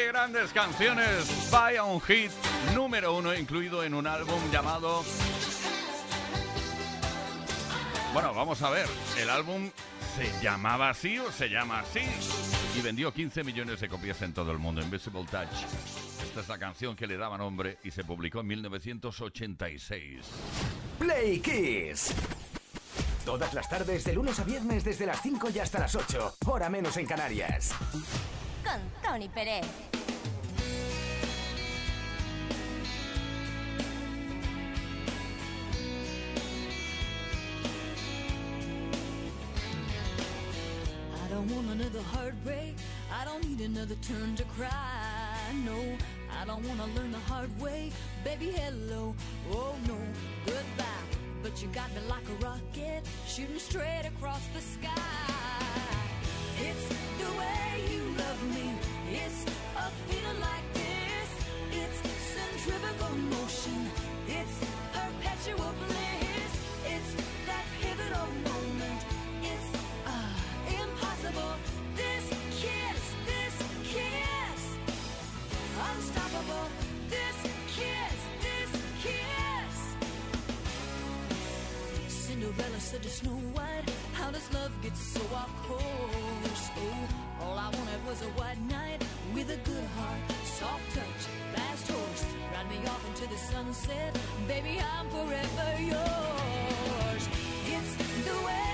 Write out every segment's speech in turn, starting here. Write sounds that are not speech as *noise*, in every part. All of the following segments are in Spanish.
Grandes canciones. Vaya un hit número uno incluido en un álbum llamado... Bueno, vamos a ver. El álbum se llamaba así o se llama así. Y vendió 15 millones de copias en todo el mundo. Invisible Touch. Esta es la canción que le daba nombre y se publicó en 1986. Play Kiss. Todas las tardes, de lunes a viernes, desde las 5 y hasta las 8. Hora menos en Canarias. Con Tony Pérez. don't want another heartbreak. I don't need another turn to cry. No, I don't want to learn the hard way. Baby, hello. Oh, no, goodbye. But you got me like a rocket, shooting straight across the sky. It's the way you me. It's a feeling like this. It's centrifugal motion. It's perpetual bliss. It's that pivotal moment. It's uh, impossible. This kiss, this kiss, unstoppable. This kiss, this kiss. Cinderella said to Snow White, How does love get so off course? Oh, all I wanted was a white knight with a good heart, soft touch, fast horse. Ride me off into the sunset, baby, I'm forever yours. It's the way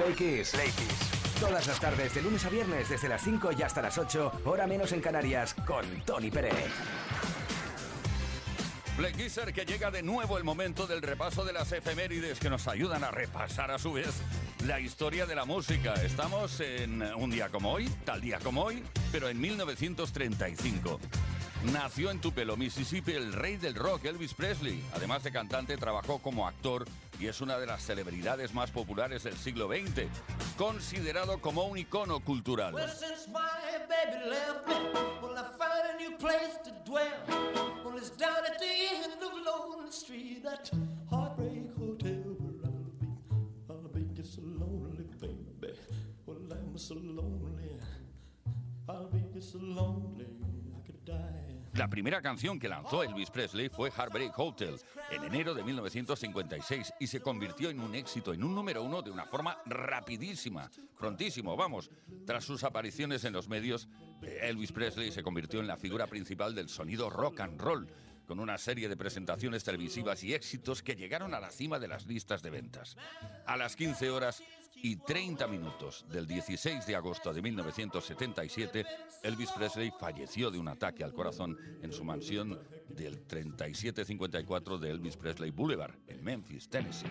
Play Kiss. Todas las tardes, de lunes a viernes, desde las 5 y hasta las 8, hora menos en Canarias, con Tony Pérez. Black Kisser, que llega de nuevo el momento del repaso de las efemérides que nos ayudan a repasar a su vez la historia de la música. Estamos en un día como hoy, tal día como hoy, pero en 1935. Nació en Tupelo, Mississippi, el rey del rock, Elvis Presley. Además de cantante, trabajó como actor y es una de las celebridades más populares del siglo XX, considerado como un icono cultural. I'll so lonely. La primera canción que lanzó Elvis Presley fue Heartbreak Hotel en enero de 1956 y se convirtió en un éxito, en un número uno de una forma rapidísima, prontísimo, vamos. Tras sus apariciones en los medios, eh, Elvis Presley se convirtió en la figura principal del sonido rock and roll, con una serie de presentaciones televisivas y éxitos que llegaron a la cima de las listas de ventas. A las 15 horas y 30 minutos del 16 de agosto de 1977, Elvis Presley falleció de un ataque al corazón en su mansión del 3754 de Elvis Presley Boulevard, en Memphis, Tennessee.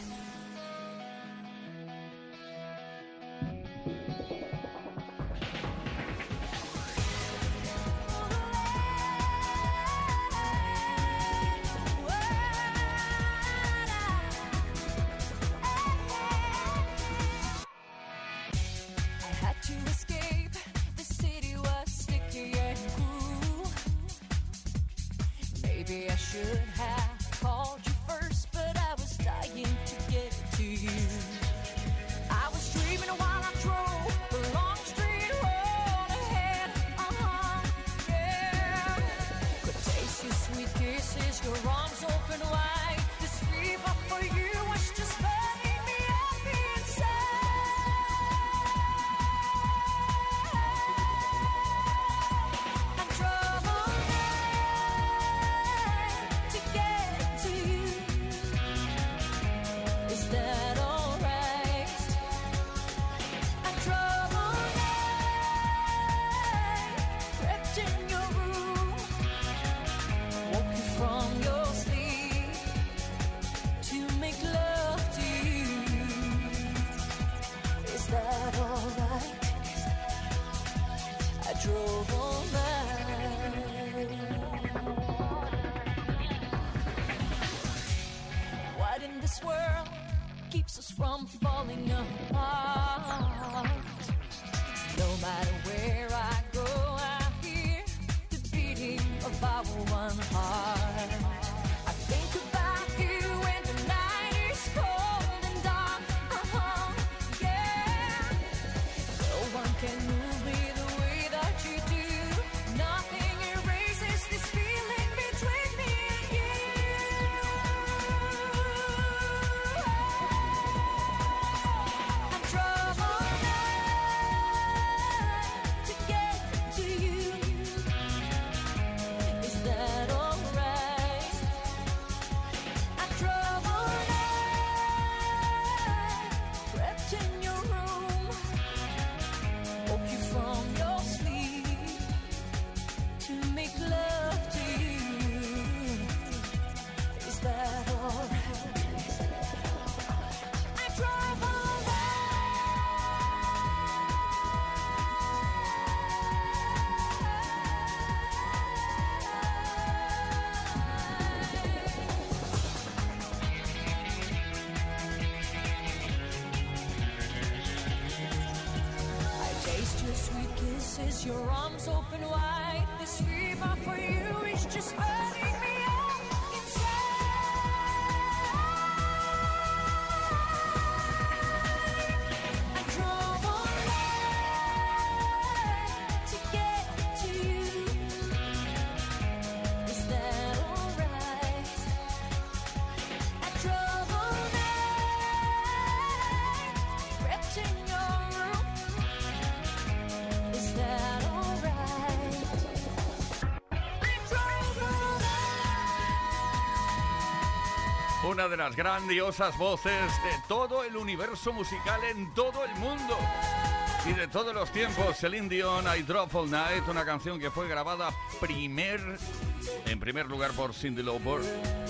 keeps us from falling apart. No matter where I go, I hear the beating of our one heart. Una de las grandiosas voces de todo el universo musical en todo el mundo. Y de todos los tiempos, Celine Dion, I Drop All Night, una canción que fue grabada primer, en primer lugar por Cindy Lauper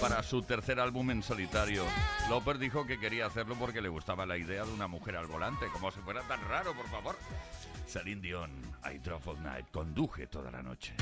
para su tercer álbum en solitario. Lauper dijo que quería hacerlo porque le gustaba la idea de una mujer al volante, como si fuera tan raro, por favor. Celine Dion, I Drop All Night, conduje toda la noche.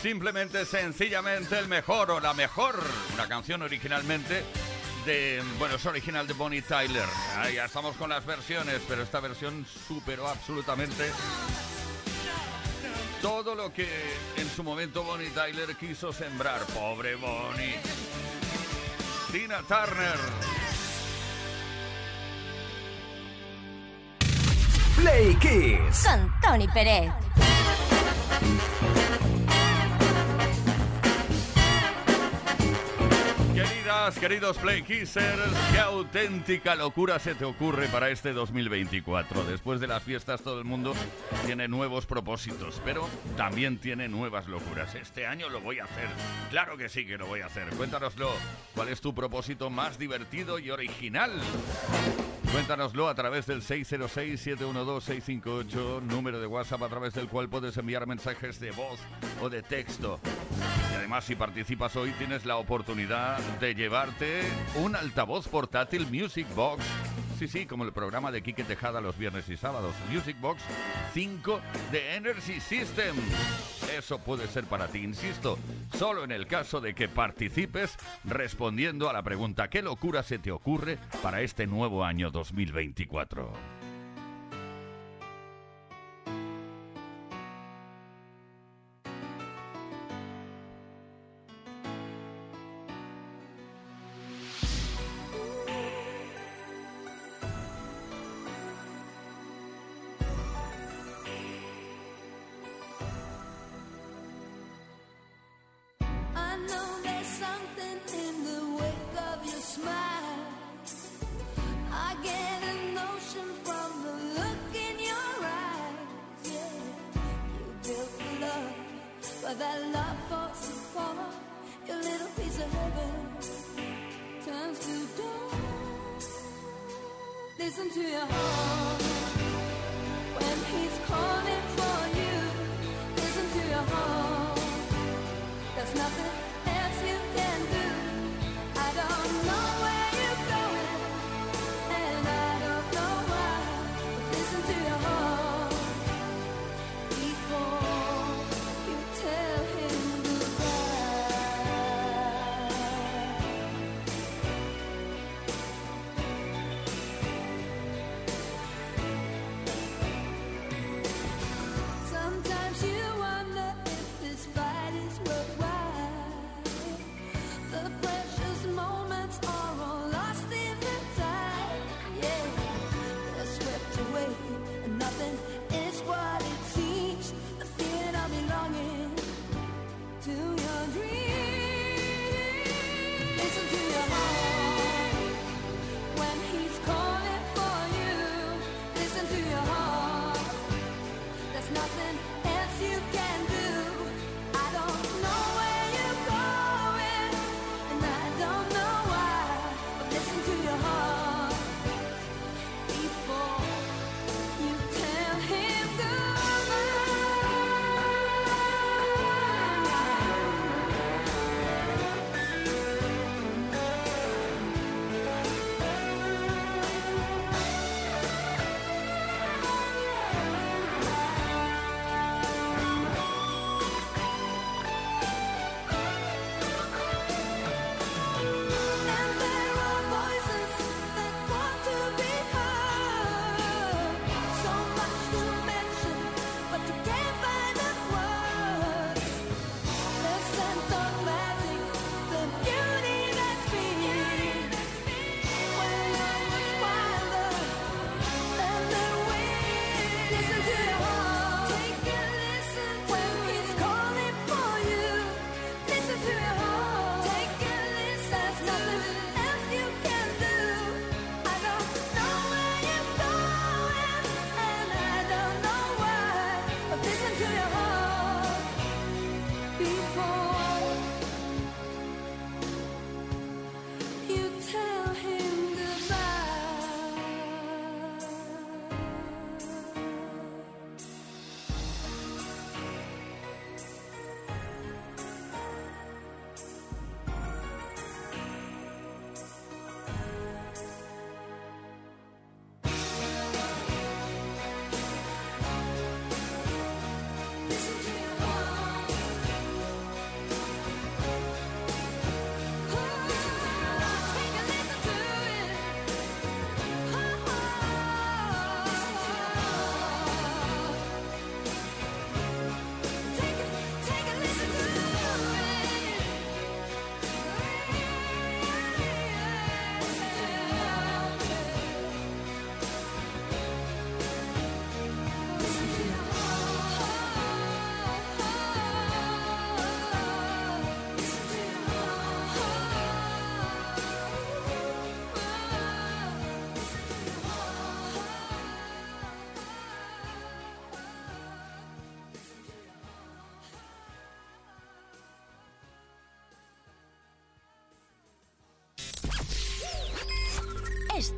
Simplemente, sencillamente el mejor o la mejor. Una canción originalmente de. Bueno, es original de Bonnie Tyler. Ahí ya estamos con las versiones, pero esta versión superó absolutamente todo lo que en su momento Bonnie Tyler quiso sembrar. Pobre Bonnie. Tina Turner. Play Kiss. Con Tony Pérez. Queridos Play Kissers, qué auténtica locura se te ocurre para este 2024. Después de las fiestas todo el mundo tiene nuevos propósitos, pero también tiene nuevas locuras. Este año lo voy a hacer. Claro que sí que lo voy a hacer. Cuéntanoslo. ¿Cuál es tu propósito más divertido y original? Cuéntanoslo a través del 606-712-658, número de WhatsApp a través del cual puedes enviar mensajes de voz o de texto. Y además, si participas hoy, tienes la oportunidad de un altavoz portátil Music Box. Sí, sí, como el programa de Quique Tejada los viernes y sábados. Music Box 5 de Energy System. Eso puede ser para ti, insisto, solo en el caso de que participes respondiendo a la pregunta ¿qué locura se te ocurre para este nuevo año 2024?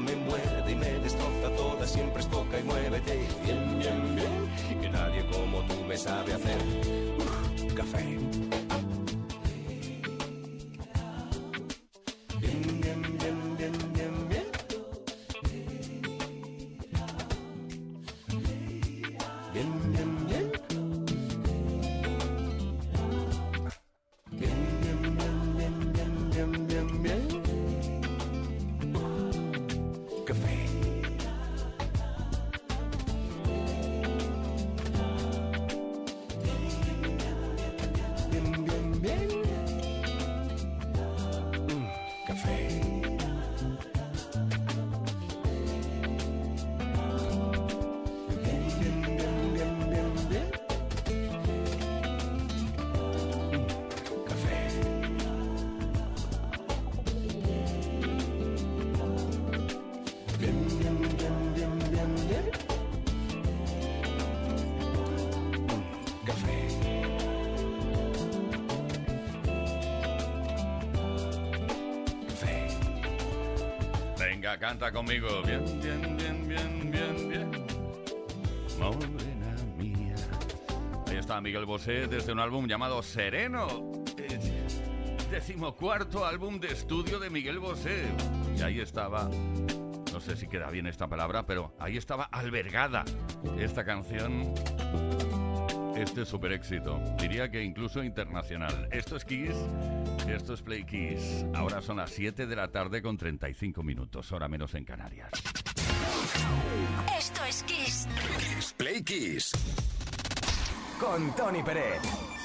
me muerde y me destroza toda, siempre es toca y muévete. Bien, bien, bien, que nadie como tú me sabe hacer café. Canta conmigo. Bien, bien, bien, bien, bien, bien. Morena mía. Ahí está Miguel Bosé desde un álbum llamado Sereno. Decimocuarto álbum de estudio de Miguel Bosé. Y ahí estaba, no sé si queda bien esta palabra, pero ahí estaba albergada esta canción. Este super éxito, diría que incluso internacional. Esto es Kiss, esto es Play Kiss. Ahora son las 7 de la tarde con 35 minutos, hora menos en Canarias. Esto es Kiss. Play Kiss. Con Tony Peret.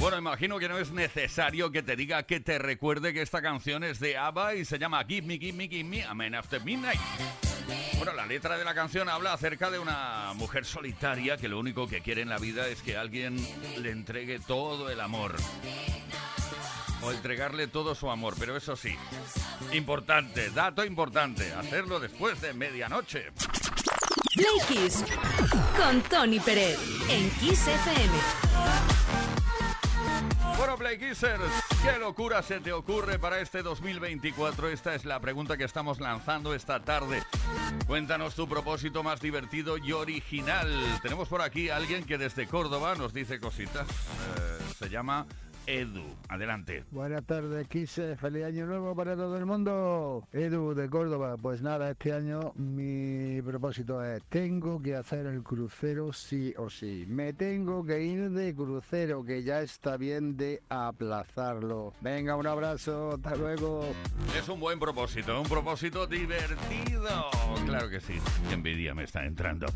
Bueno, imagino que no es necesario que te diga que te recuerde que esta canción es de ABBA y se llama Give Me, Give Me, Give Me, Amen After Midnight. Bueno, la letra de la canción habla acerca de una mujer solitaria que lo único que quiere en la vida es que alguien le entregue todo el amor. O entregarle todo su amor, pero eso sí, importante, dato importante, hacerlo después de medianoche. Play Kiss con Tony Pérez en Kiss FM. Bueno, Play ¿qué locura se te ocurre para este 2024? Esta es la pregunta que estamos lanzando esta tarde. Cuéntanos tu propósito más divertido y original. Tenemos por aquí a alguien que desde Córdoba nos dice cositas. Eh, se llama Edu. Adelante. Buenas tardes, Kise. Feliz año nuevo para todo el mundo. Edu de Córdoba. Pues nada, este año mi propósito es, tengo que hacer el crucero sí o sí. Me tengo que ir de crucero, que ya está bien de aplazarlo. Venga, un abrazo. Hasta luego. Es un buen propósito, un propósito divertido. Claro que sí. Qué envidia me está entrando.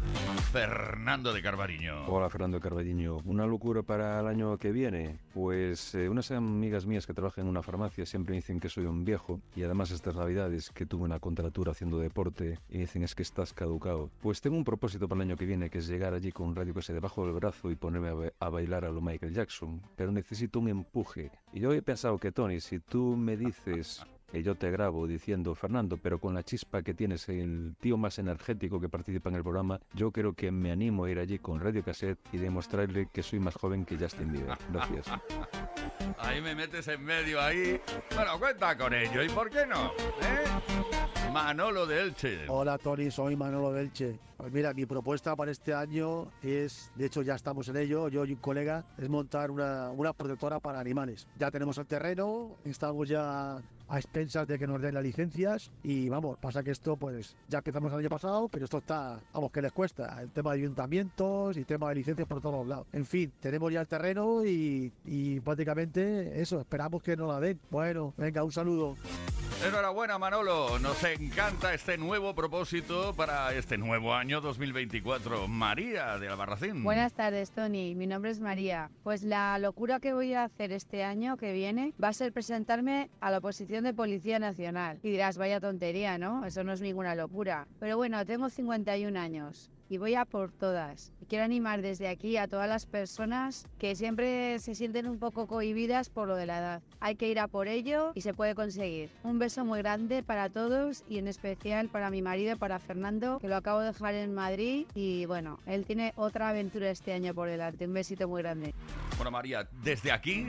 Fernando de Carvariño. Hola Fernando Carballiño, una locura para el año que viene. Pues eh, unas amigas mías que trabajan en una farmacia siempre dicen que soy un viejo y además estas navidades que tuve una contratura haciendo deporte y dicen es que estás caducado. Pues tengo un propósito para el año que viene que es llegar allí con un radio que se debajo del brazo y ponerme a, a bailar a lo Michael Jackson, pero necesito un empuje. Y yo he pensado que Tony, si tú me dices que yo te grabo diciendo, Fernando, pero con la chispa que tienes, el tío más energético que participa en el programa, yo creo que me animo a ir allí con Radio Cassette y demostrarle que soy más joven que Justin Bieber. Gracias. *laughs* Ahí me metes en medio ahí. Bueno, cuenta con ello. ¿Y por qué no? ¿Eh? Manolo de Elche. Hola Tony, soy Manolo Delche. Pues mira, mi propuesta para este año es, de hecho ya estamos en ello, yo y un colega, es montar una, una protectora para animales. Ya tenemos el terreno, estamos ya a expensas de que nos den las licencias y vamos, pasa que esto pues ya empezamos el año pasado, pero esto está, vamos, que les cuesta. El tema de ayuntamientos y tema de licencias por todos lados. En fin, tenemos ya el terreno y, y prácticamente eso, esperamos que nos la den. Bueno, venga, un saludo. Enhorabuena, Manolo. Nos encanta este nuevo propósito para este nuevo año 2024. María de Albarracín. Buenas tardes, Tony. Mi nombre es María. Pues la locura que voy a hacer este año que viene va a ser presentarme a la oposición de Policía Nacional. Y dirás, vaya tontería, ¿no? Eso no es ninguna locura. Pero bueno, tengo 51 años y voy a por todas. Y quiero animar desde aquí a todas las personas que siempre se sienten un poco cohibidas por lo de la edad. Hay que ir a por ello y se puede conseguir. Un beso muy grande para todos y en especial para mi marido, para Fernando, que lo acabo de dejar en Madrid y bueno, él tiene otra aventura este año por delante. Un besito muy grande. Bueno, María, desde aquí,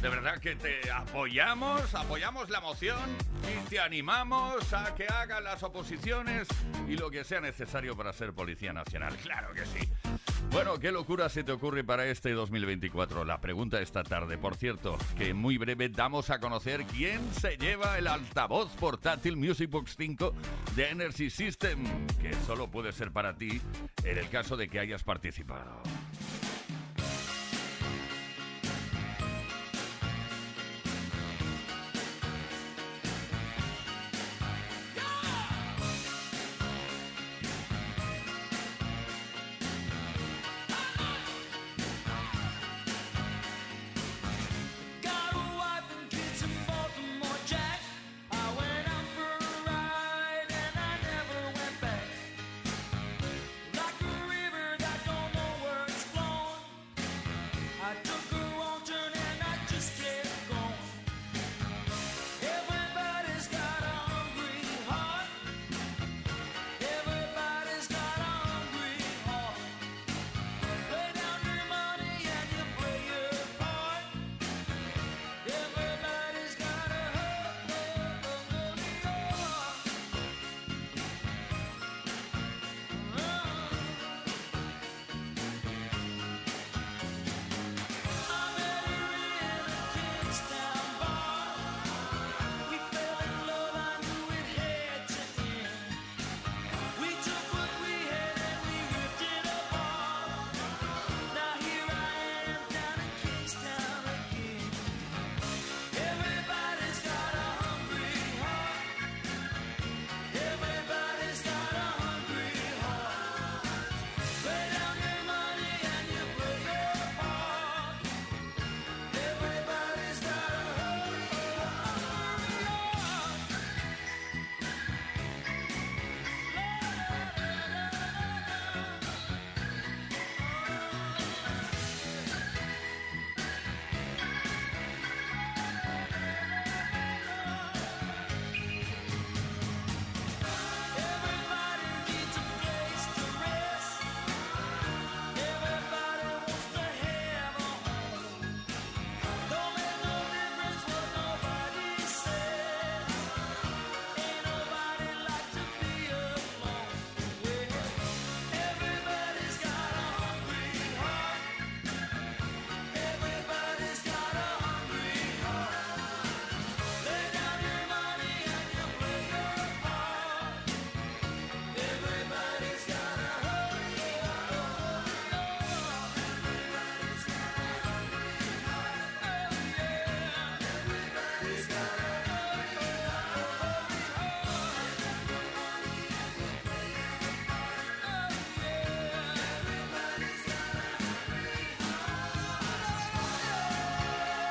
de verdad que te apoyamos, apoyamos la moción y te animamos a que hagan las oposiciones y lo que sea necesario para ser Policía Nacional. *laughs* Claro que sí. Bueno, ¿qué locura se te ocurre para este 2024? La pregunta esta tarde. Por cierto, que muy breve damos a conocer quién se lleva el altavoz portátil Music Box 5 de Energy System, que solo puede ser para ti en el caso de que hayas participado.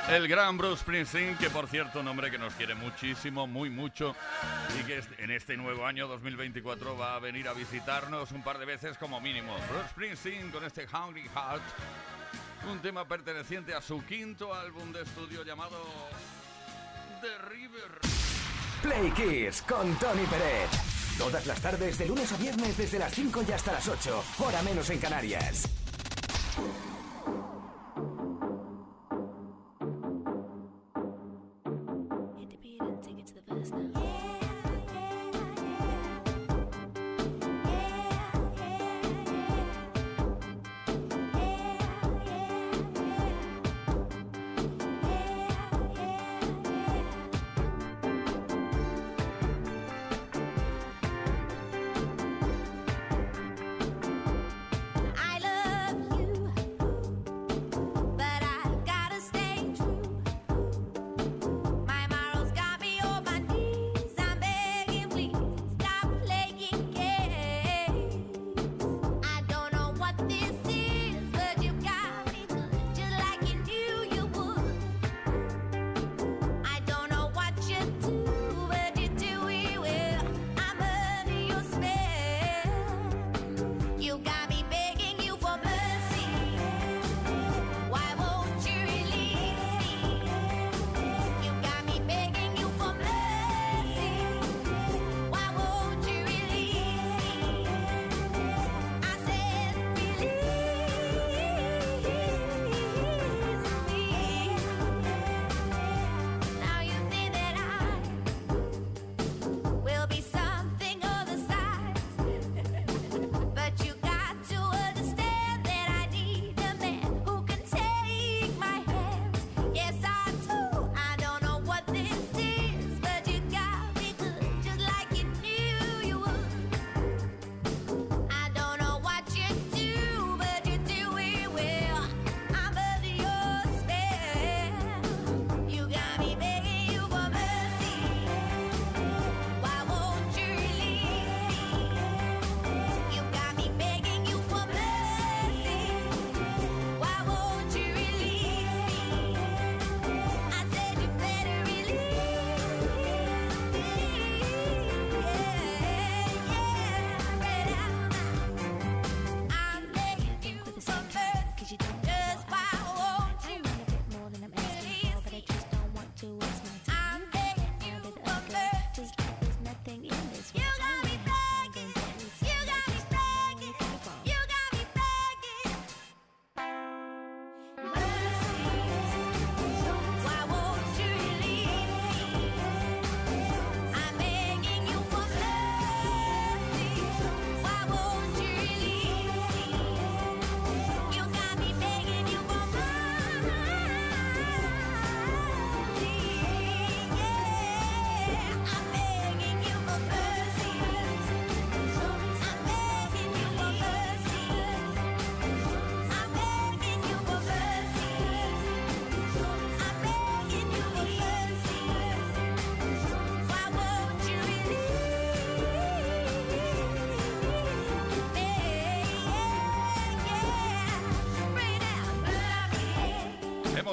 El gran Bruce Springsteen, que por cierto, un hombre que nos quiere muchísimo, muy mucho, y que en este nuevo año 2024 va a venir a visitarnos un par de veces como mínimo. Bruce Springsteen con este Hungry Heart, un tema perteneciente a su quinto álbum de estudio llamado The River. Play Kiss con Tony Peret. Todas las tardes, de lunes a viernes, desde las 5 y hasta las 8. Hora menos en Canarias.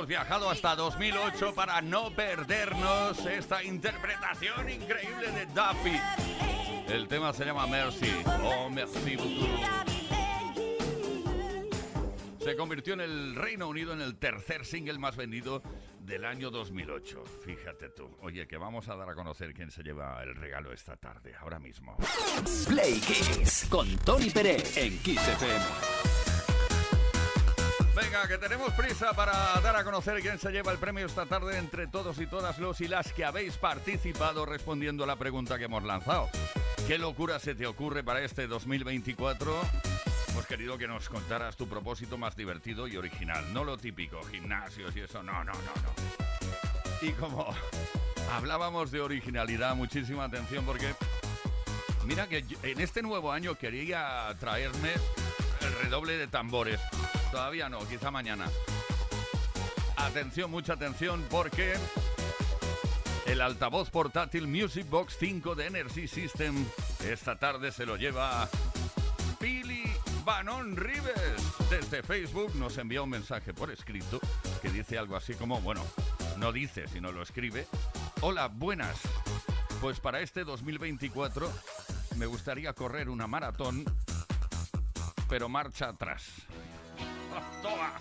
Hemos viajado hasta 2008 para no perdernos esta interpretación increíble de Duffy. El tema se llama Mercy. Oh, Merci beaucoup. Se convirtió en el Reino Unido en el tercer single más vendido del año 2008. Fíjate tú. Oye, que vamos a dar a conocer quién se lleva el regalo esta tarde, ahora mismo. Play Kiss con Tony Peret en Kiss FM. Venga, que tenemos prisa para dar a conocer quién se lleva el premio esta tarde entre todos y todas los y las que habéis participado respondiendo a la pregunta que hemos lanzado. ¿Qué locura se te ocurre para este 2024? Hemos querido que nos contaras tu propósito más divertido y original, no lo típico, gimnasios y eso, no, no, no, no. Y como hablábamos de originalidad, muchísima atención porque mira que en este nuevo año quería traerme el redoble de tambores. Todavía no, quizá mañana. Atención, mucha atención, porque el altavoz portátil Music Box 5 de Energy System esta tarde se lo lleva Pili Banón Rives. Desde Facebook nos envía un mensaje por escrito que dice algo así como, bueno, no dice, sino lo escribe. Hola, buenas. Pues para este 2024 me gustaría correr una maratón, pero marcha atrás. 走吧。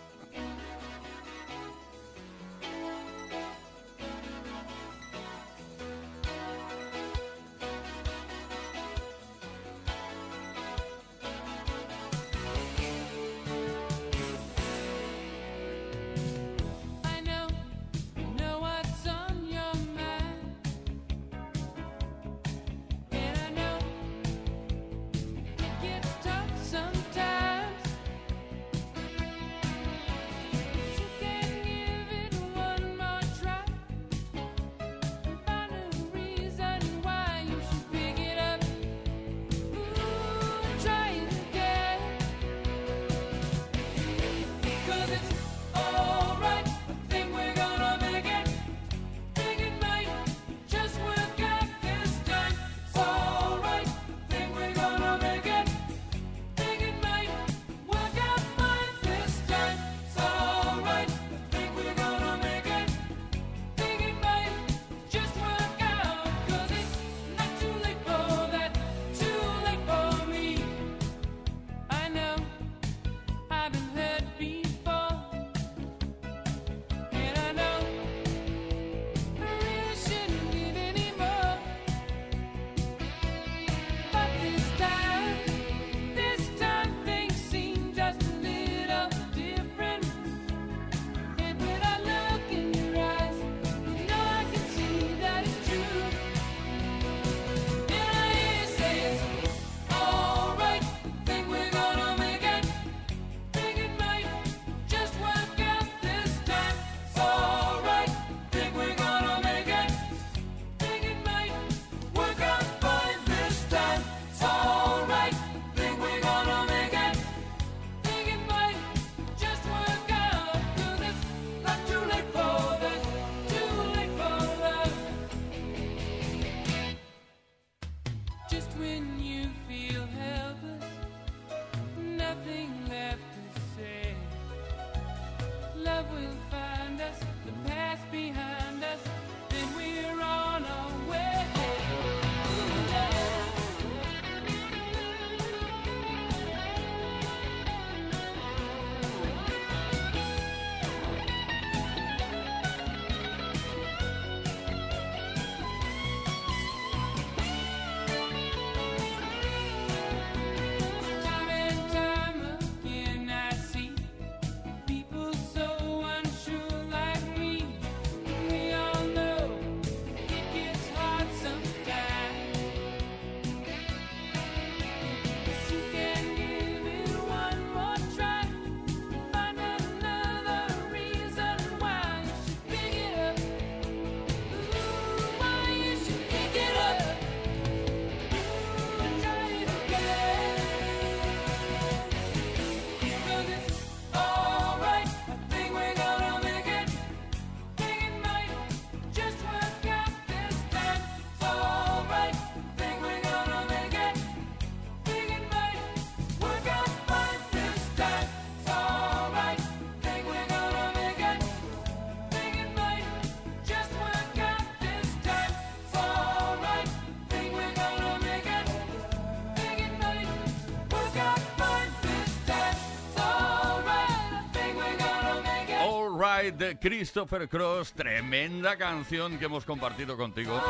De Christopher Cross, tremenda canción que hemos compartido contigo.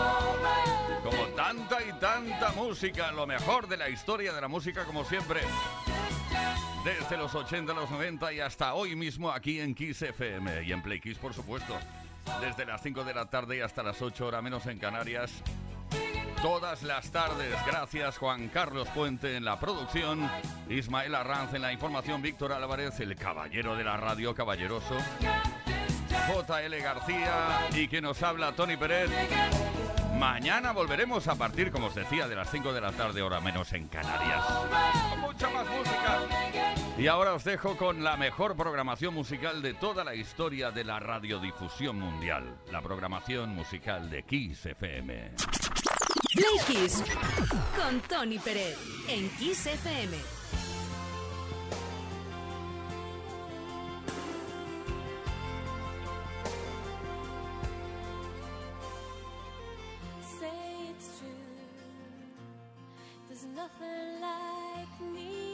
Como tanta y tanta música, lo mejor de la historia de la música como siempre. Desde los 80, los 90 y hasta hoy mismo aquí en Kiss FM y en Play Kiss por supuesto. Desde las 5 de la tarde y hasta las 8 horas menos en Canarias. Todas las tardes, gracias Juan Carlos Puente en la producción, Ismael Arranz en la información, Víctor Álvarez, el caballero de la radio, caballeroso, JL García y que nos habla Tony Pérez. Mañana volveremos a partir, como os decía, de las 5 de la tarde, hora menos en Canarias. Con mucha más música. Y ahora os dejo con la mejor programación musical de toda la historia de la radiodifusión mundial. La programación musical de Kiss FM. Kiss con Tony Pérez en Kiss FM. Nothing like me